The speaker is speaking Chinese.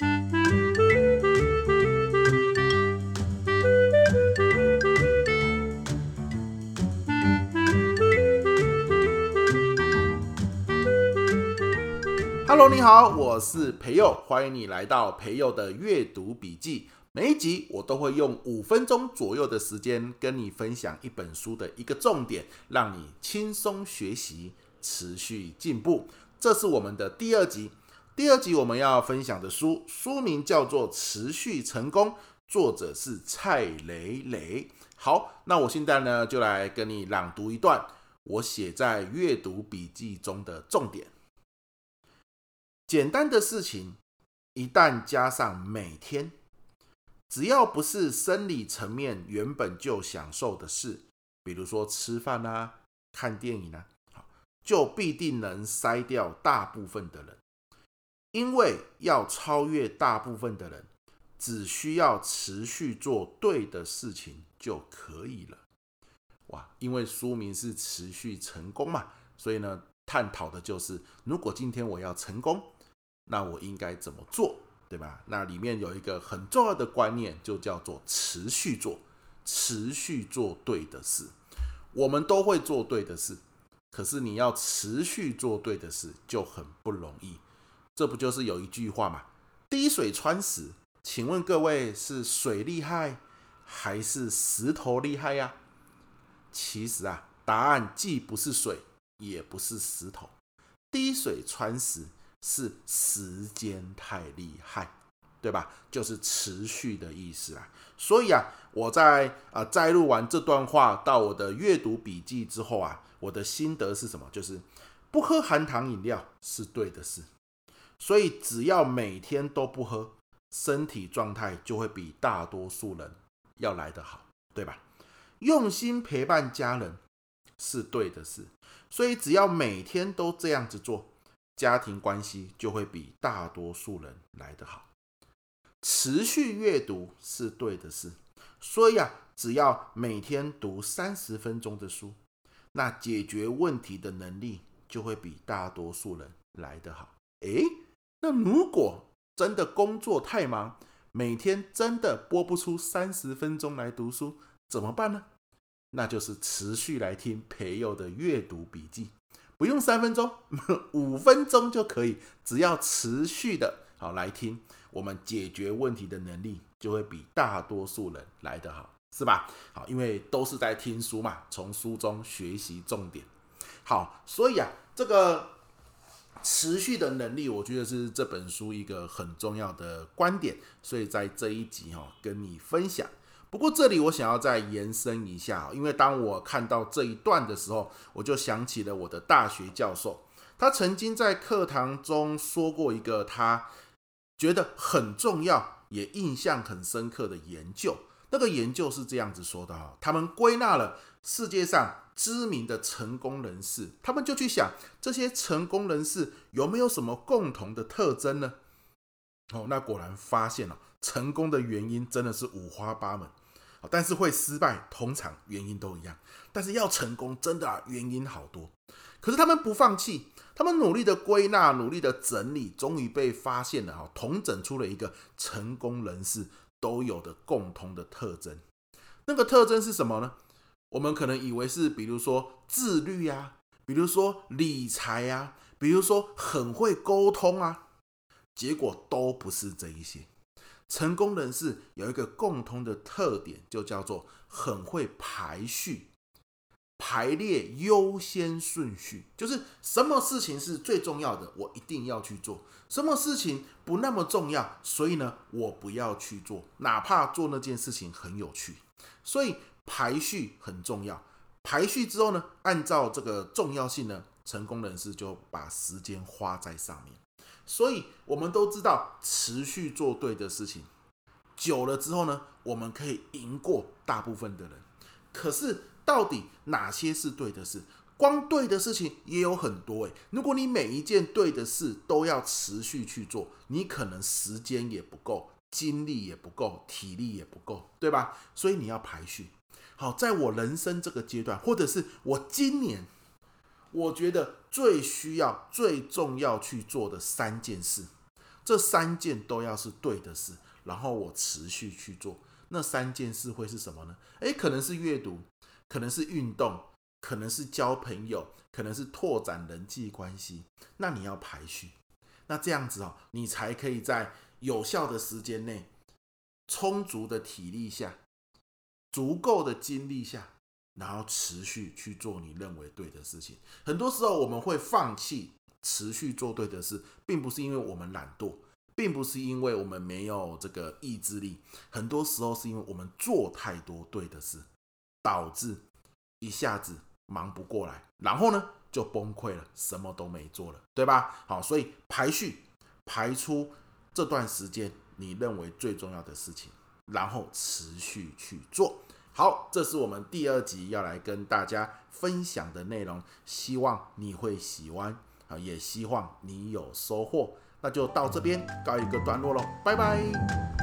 Hello，你好，我是培佑，欢迎你来到培佑的阅读笔记。每一集我都会用五分钟左右的时间跟你分享一本书的一个重点，让你轻松学习，持续进步。这是我们的第二集。第二集我们要分享的书，书名叫做《持续成功》，作者是蔡蕾蕾。好，那我现在呢就来跟你朗读一段我写在阅读笔记中的重点。简单的事情，一旦加上每天。只要不是生理层面原本就享受的事，比如说吃饭啊、看电影啊，就必定能筛掉大部分的人。因为要超越大部分的人，只需要持续做对的事情就可以了。哇，因为书名是持续成功嘛，所以呢，探讨的就是如果今天我要成功，那我应该怎么做？对吧？那里面有一个很重要的观念，就叫做持续做，持续做对的事。我们都会做对的事，可是你要持续做对的事就很不容易。这不就是有一句话嘛？滴水穿石。请问各位是水厉害还是石头厉害呀？其实啊，答案既不是水，也不是石头。滴水穿石。是时间太厉害，对吧？就是持续的意思啦。所以啊，我在啊摘录完这段话到我的阅读笔记之后啊，我的心得是什么？就是不喝含糖饮料是对的事。所以只要每天都不喝，身体状态就会比大多数人要来得好，对吧？用心陪伴家人是对的事。所以只要每天都这样子做。家庭关系就会比大多数人来得好。持续阅读是对的事，所以啊，只要每天读三十分钟的书，那解决问题的能力就会比大多数人来得好。诶，那如果真的工作太忙，每天真的播不出三十分钟来读书，怎么办呢？那就是持续来听培祐的阅读笔记。不用三分钟，五分钟就可以。只要持续的好来听，我们解决问题的能力就会比大多数人来得好，是吧？好，因为都是在听书嘛，从书中学习重点。好，所以啊，这个持续的能力，我觉得是这本书一个很重要的观点，所以在这一集哈，跟你分享。不过这里我想要再延伸一下，因为当我看到这一段的时候，我就想起了我的大学教授，他曾经在课堂中说过一个他觉得很重要也印象很深刻的研究。那个研究是这样子说的哈，他们归纳了世界上知名的成功人士，他们就去想这些成功人士有没有什么共同的特征呢？哦，那果然发现了成功的原因真的是五花八门。但是会失败，通常原因都一样。但是要成功，真的啊，原因好多。可是他们不放弃，他们努力的归纳，努力的整理，终于被发现了哈，统整出了一个成功人士都有的共通的特征。那个特征是什么呢？我们可能以为是，比如说自律啊，比如说理财啊，比如说很会沟通啊，结果都不是这一些。成功人士有一个共通的特点，就叫做很会排序、排列优先顺序，就是什么事情是最重要的，我一定要去做；什么事情不那么重要，所以呢，我不要去做，哪怕做那件事情很有趣。所以排序很重要。排序之后呢，按照这个重要性呢，成功人士就把时间花在上面。所以，我们都知道，持续做对的事情，久了之后呢，我们可以赢过大部分的人。可是，到底哪些是对的事？光对的事情也有很多诶。如果你每一件对的事都要持续去做，你可能时间也不够，精力也不够，体力也不够，对吧？所以你要排序。好，在我人生这个阶段，或者是我今年。我觉得最需要、最重要去做的三件事，这三件都要是对的事，然后我持续去做。那三件事会是什么呢？诶，可能是阅读，可能是运动，可能是交朋友，可能是拓展人际关系。那你要排序，那这样子哦，你才可以在有效的时间内，充足的体力下，足够的精力下，然后持续去做你认为对的事情。很多时候我们会放弃持续做对的事，并不是因为我们懒惰。并不是因为我们没有这个意志力，很多时候是因为我们做太多对的事，导致一下子忙不过来，然后呢就崩溃了，什么都没做了，对吧？好，所以排序，排出这段时间你认为最重要的事情，然后持续去做。好，这是我们第二集要来跟大家分享的内容，希望你会喜欢啊，也希望你有收获。那就到这边告一个段落喽，拜拜。